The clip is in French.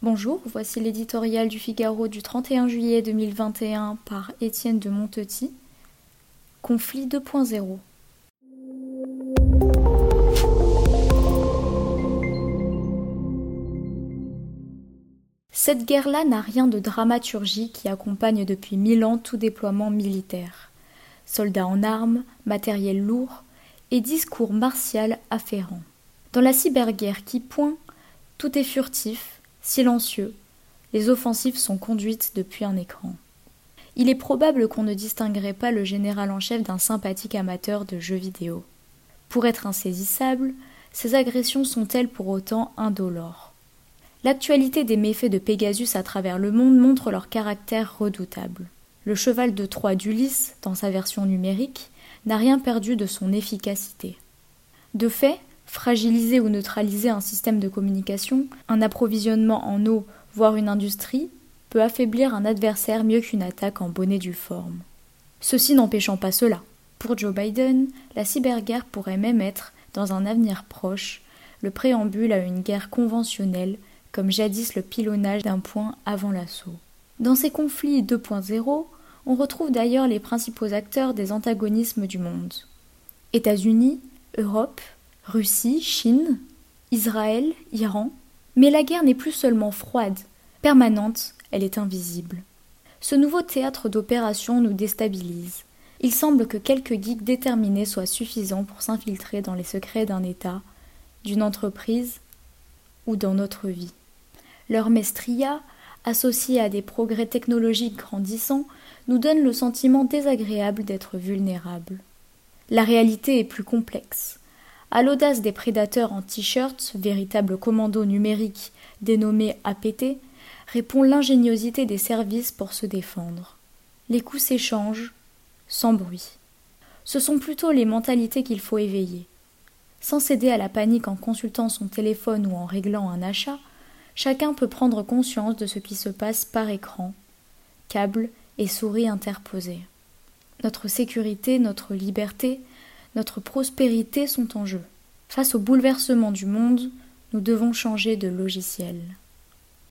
Bonjour, voici l'éditorial du Figaro du 31 juillet 2021 par Étienne de Montetit. Conflit 2.0. Cette guerre-là n'a rien de dramaturgie qui accompagne depuis mille ans tout déploiement militaire. Soldats en armes, matériel lourd et discours martial afférent. Dans la cyberguerre qui point, tout est furtif, Silencieux, les offensives sont conduites depuis un écran. Il est probable qu'on ne distinguerait pas le général en chef d'un sympathique amateur de jeux vidéo. Pour être insaisissable, ces agressions sont-elles pour autant indolores L'actualité des méfaits de Pégasus à travers le monde montre leur caractère redoutable. Le cheval de Troie d'Ulysse, dans sa version numérique, n'a rien perdu de son efficacité. De fait, fragiliser ou neutraliser un système de communication, un approvisionnement en eau, voire une industrie, peut affaiblir un adversaire mieux qu'une attaque en bonnet du forme. Ceci n'empêchant pas cela. Pour Joe Biden, la cyberguerre pourrait même être, dans un avenir proche, le préambule à une guerre conventionnelle, comme jadis le pilonnage d'un point avant l'assaut. Dans ces conflits 2.0, on retrouve d'ailleurs les principaux acteurs des antagonismes du monde. États-Unis, Europe, Russie, Chine, Israël, Iran. Mais la guerre n'est plus seulement froide, permanente, elle est invisible. Ce nouveau théâtre d'opération nous déstabilise. Il semble que quelques geeks déterminés soient suffisants pour s'infiltrer dans les secrets d'un État, d'une entreprise ou dans notre vie. Leur mestria, associée à des progrès technologiques grandissants, nous donne le sentiment désagréable d'être vulnérables. La réalité est plus complexe. À l'audace des prédateurs en t-shirt, véritable commando numérique dénommé APT, répond l'ingéniosité des services pour se défendre. Les coups s'échangent, sans bruit. Ce sont plutôt les mentalités qu'il faut éveiller. Sans céder à la panique en consultant son téléphone ou en réglant un achat, chacun peut prendre conscience de ce qui se passe par écran, câble et souris interposées. Notre sécurité, notre liberté, notre prospérité sont en jeu. Face au bouleversement du monde, nous devons changer de logiciel.